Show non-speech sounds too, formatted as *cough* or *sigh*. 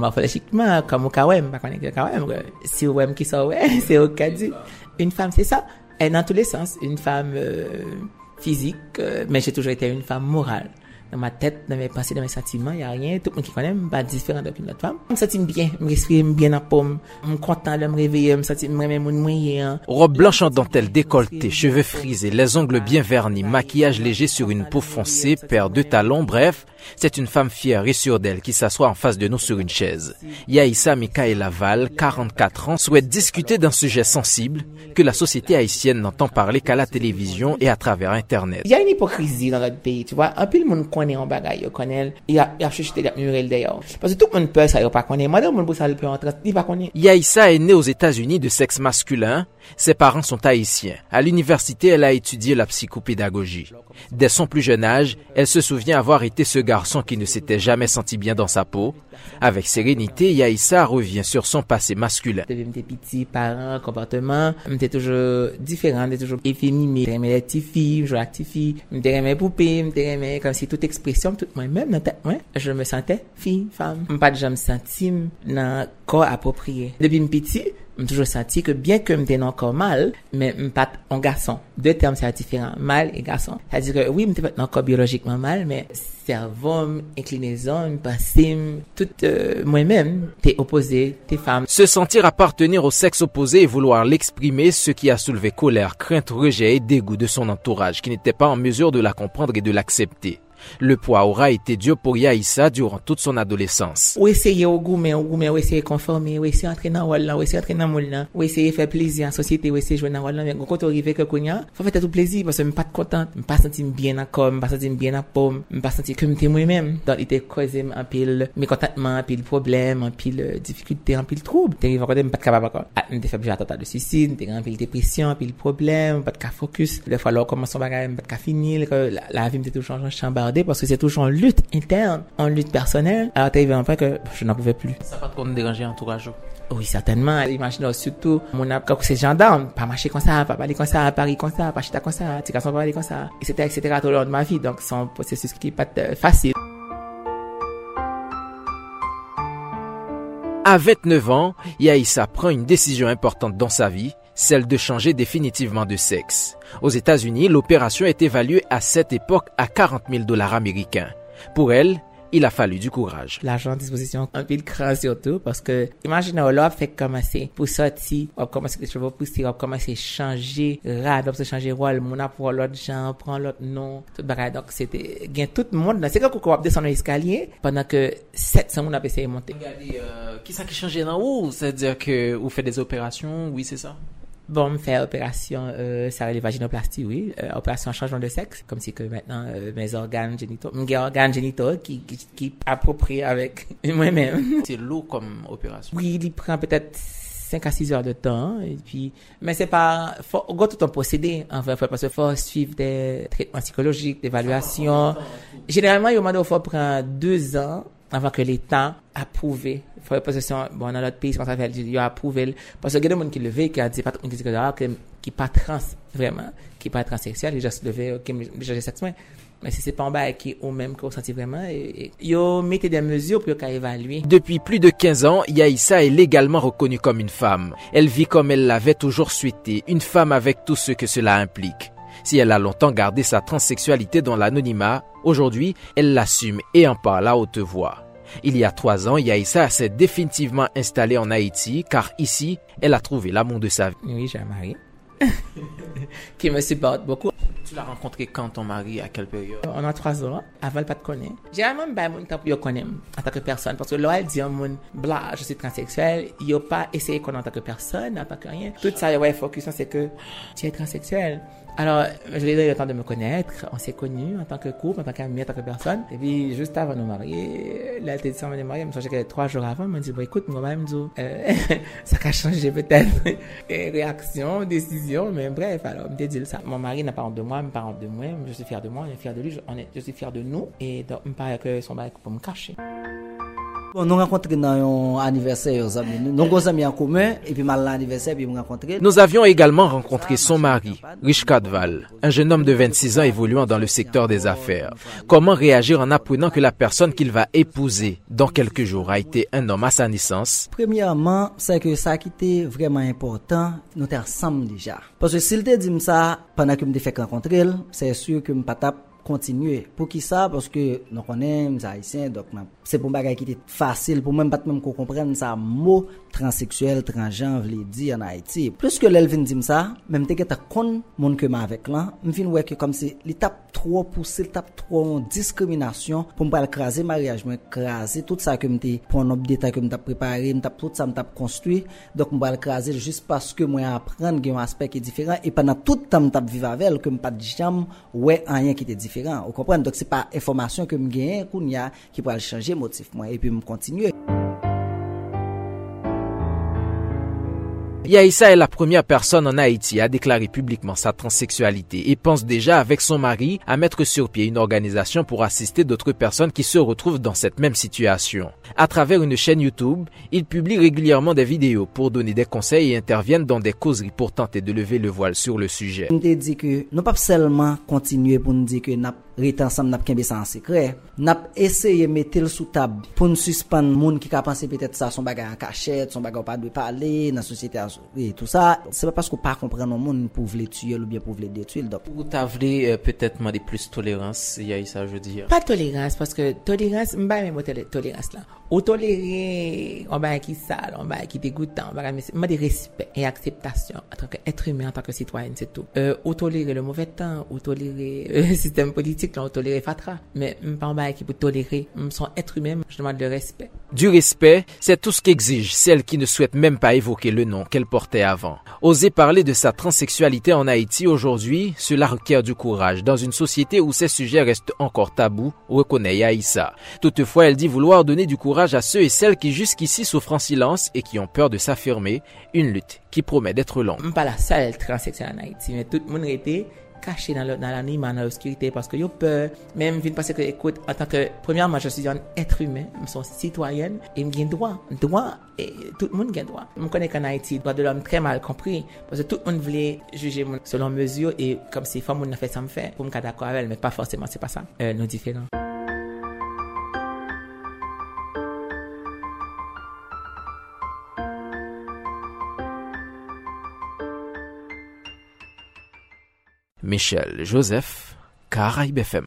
Morphologiquement, comme au kawem, pas si ou qui ça ouais, *laughs* c'est au dit. Une femme, c'est ça. Elle dans tous les sens. Une femme euh, physique, euh, mais j'ai toujours été une femme morale dans ma tête, dans mes pensées, dans mes sentiments, il n'y a rien. Tout le monde qui connaît, pas différent d'une autre femme. Je me sens bien, je me respire bien en pomme, je suis content de me réveiller, je me sens mon moyen. Robe blanche en dentelle décolletée, cheveux frisés, les ongles bien vernis, maquillage léger sur une peau foncée, paire de talons, bref, c'est une femme fière et sûre d'elle qui s'assoit en face de nous sur une chaise. Yaïssa Mikaela Laval, 44 ans, souhaite discuter d'un sujet sensible que la société haïtienne n'entend parler qu'à la télévision et à travers Internet. Il y a une hypocrisie dans notre pays, tu vois. Un peu le monde konen yon bagay yo konel, yap chuchite dap nurel deyo. Pase tout moun pe sa yo pa konen, madè moun pou sa lè pe an 30, li pa konen. Yaisa e ne os Etats-Unis de seks maskulin, Ses parents sont haïtiens. À l'université, elle a étudié la psychopédagogie. Dès son plus jeune âge, elle se souvient avoir été ce garçon qui ne s'était jamais senti bien dans sa peau. Avec sérénité, Yaïssa revient sur son passé masculin. J'étais petit, parents, comportement, j'étais toujours différent, j'étais toujours efféminé. J'aimais les petites filles, je jouais avec les filles, j'aimais les poupées, j'aimais comme si toute expression, toute moi-même, dans tête, je me sentais fille, femme. Pas de jamais senti dans corps approprié. Depuis petit, j'ai toujours senti que bien que j'étais encore mal, mais je pas un garçon. Deux termes, c'est différent. Mal et garçon. C'est-à-dire que oui, je pas encore biologiquement mal, mais cerveau, inclinaison, pensée, tout euh, moi-même, t'es opposé, t'es femme. Se sentir appartenir au sexe opposé et vouloir l'exprimer, ce qui a soulevé colère, crainte, rejet et dégoût de son entourage, qui n'était pas en mesure de la comprendre et de l'accepter. Le poids aura été dur pour Yaïssa durant toute son adolescence. Ou essayer au gourmet, au gourmet, ou essayer conformer, ou essayer entrer dans Walla, ou essayer entrer dans Moulin, ou essayer faire plaisir en société, ou essayer jouer dans Walla. Mais quand on arrive que Konya, faut faire tout plaisir parce que je suis pas contente, je pas senti bien encore, je pas senti bien à pomme, je pas senti que je moi-même. Donc, il était causé un pile mécontentement, un pile problème, un pile euh, difficulté, un pile trouble. T'es arrivé encore, je pas capable encore. Ah, je fait plus de suicide, t'es un pile dépression, un pile problème, pas de focus. Des fois, là, on commence son bagage, pas de finir, la, la vie me toujours en chambre parce que c'est toujours en lutte interne, en lutte personnelle. Alors, t'es arrivé un point que je n'en pouvais plus. Ça va pas te déranger entourage? Oui, certainement. Imaginez surtout, mon ap, quand c'est gendarme, pas marcher comme ça, pas parler comme ça, parler comme ça, pas chiter comme ça, tes garçons pas parler comme ça, etc., etc., tout au long de ma vie. Donc, c'est un processus qui n'est pas facile. À 29 ans, Yaïssa prend une décision importante dans sa vie, celle de changer définitivement de sexe. Aux États-Unis, l'opération est évaluée à cette époque à 40 000 dollars américains. Pour elle, il a fallu du courage. L'argent à disposition, un peu de cran surtout, parce que, imaginez, on a fait commencer pour sortir, on commence les cheveux pousser, on commence à changer rad, on se changer rôle, mon a pour l'autre genre, prend l'autre nom, tout bagage. Donc, c'était, gain tout le monde, c'est quand on va descendre l'escalier, pendant que 700 moun a essayé de monter. Regardez, euh, qui ça qui change dans où? C'est-à-dire que vous faites des opérations, oui, c'est ça? Bon, me faire opération, euh, ça les vaginoplastie, oui. Euh, opération changement de sexe, comme si que maintenant, euh, mes organes génitaux, mes organes génitaux qui, qui, qui approprient avec *laughs* moi-même. C'est lourd comme opération. Oui, il prend peut-être 5 à 6 heures de temps, et puis, mais c'est pas, faut, on tout un procédé, en fait, parce qu'il faut suivre des traitements psychologiques, d'évaluation. Généralement, il faut prendre deux ans avant que l'État approuve faut possession bon dans notre pays comment ça fait il a approuvé parce que il y a des gens qui le veulent qui a tout qui dit que qui pas trans vraiment qui pas transsexuel il juste levé qui changer sexe mais si c'est pas en bas qui ou même qu'on vraiment yo mettez des mesures pour qu'à évaluer depuis plus de 15 ans Yaïssa est légalement reconnue comme une femme. Elle vit comme elle l'avait toujours souhaité une femme avec tout ce que cela implique si elle a longtemps gardé sa transsexualité dans l'anonymat, aujourd'hui, elle l'assume et en parle à haute voix. Il y a trois ans, Yaïssa s'est définitivement installée en Haïti car ici, elle a trouvé l'amour de sa vie. Oui, j'ai un mari *laughs* qui me supporte beaucoup. Tu l'as rencontré quand ton mari, à quelle période? On a trois ans, avant pas de connaître. J'ai même pas mon temps pour connaître en tant que personne parce que là, elle dit un monde blah, je suis transsexuel, il a pas essayé de connaître en tant que personne, en tant que rien. Tout ça, ouais, focus, c'est que tu es transsexuel. Alors, je lui ai donné le temps de me connaître. On s'est connus en tant que couple, en tant qu'ami, en tant que personne. Et puis, juste avant de nous marier, là, elle était dit, marier. Je me que trois jours avant, elle m'a dit, écoute, moi, même, euh, *laughs* ça a changé peut-être. *laughs* réaction, décision, mais bref, alors, me dit ça. Mon mari n'a pas honte de moi, mwen, mwen parant de mwen, mwen jose fyer de mwen, mwen jose fyer de li, mwen jose fyer de nou, e mwen parek son bak pou mwen kache. Bon, nous rencontrons dans un anniversaire, nous avons amis en commun, et puis mal l'anniversaire, puis nous rencontrons. Nous avions également rencontré son mari, Rich Kadval, un jeune homme de 26 ans évoluant dans le secteur des affaires. Comment réagir en apprenant que la personne qu'il va épouser dans quelques jours a été un homme à sa naissance? Premièrement, c'est que ça qui était vraiment important, nous étions ensemble déjà. Parce que s'il te dit ça, pendant que je me fait rencontrer, c'est sûr que je ne pas kontinue. Pou ki sa, pwoske nou konen, msa Haitien, se pou bagay ki te fasil, pou mwen bat mwen ko kompren, msa mou, transseksuel, transjan vle di an Haiti. Plus ke lèl vin dim sa, mèm te geta kon moun keman avèk lan, m fin wè ke kom se li tap tro pousse, li tap tro an diskriminasyon pou m pal krasè mariage, m krasè tout sa ke m te pon op detay ke m tap prepare, m tap tout sa m tap konstruy, dok m pal krasè jist paske m wè apren gen yon aspek ki diferan, e panan tout tam tap vivavel ke m pat jam wè anyen ki te diferan. Ou kompren, dok se pa informasyon ke m genyen koun ya ki pal chanje motif mwen, e pi m kontinye. Yaïssa est la première personne en Haïti à déclarer publiquement sa transsexualité et pense déjà avec son mari à mettre sur pied une organisation pour assister d'autres personnes qui se retrouvent dans cette même situation. À travers une chaîne YouTube, il publie régulièrement des vidéos pour donner des conseils et interviennent dans des causeries pour tenter de lever le voile sur le sujet. Te dit que nous pas seulement continuer pour nous dire que nous rete ensemble n'a ça en secret n'a essayé mettre sous table pour nous suspendre monde qui a pensé peut-être ça son bagage en cachette son bagage pas de parler dans la société Oui, tout ça, c'est pas parce qu'on pas comprendre le monde pour vouloir tuer ou bien pour vouloir détruire. Donc. Ou t'as voulu euh, peut-être des plus tolérance, il y a eu ça, je veux dire. Pas tolérance, parce que tolérance, m'ba même tolérance là. Ou tolérer, on va qui sale, on va qui dégoûtant, on va mais des respect et acceptation en tant qu'être humain, en tant que citoyen, c'est tout. Euh, ou tolérer le mauvais temps, ou tolérer le euh, *laughs* système politique, là, ou tolérer fatra. Mais m'pa on va qui peut tolérer, m'son être humain, je demande le respect. Du respect c'est tout ce qu'exige celle qui ne souhaite même pas évoquer le nom qu'elle portait avant oser parler de sa transsexualité en Haïti aujourd'hui cela requiert du courage dans une société où ces sujets restent encore tabous reconnaît Yaïssa toutefois elle dit vouloir donner du courage à ceux et celles qui jusqu'ici souffrent en silence et qui ont peur de s'affirmer, une lutte qui promet d'être longue. Pas la seule transsexuelle en Haïti, mais tout le monde était caché dans l'anonymat, dans l'obscurité, parce que yo peur, même vient parce que, écoute, en tant que, premièrement, je suis un être humain, je suis citoyenne, et j'ai droit, droit, et tout le monde a droit. Je connais qu'en Haïti, droit de l'homme très mal compris, parce que tout le monde voulait juger selon mesure, et comme si femme, on a fait ça me fait, pour me d'accord avec elle, mais pas forcément, c'est pas ça, euh, nous différents. Michel Joseph, Caraïbe FM.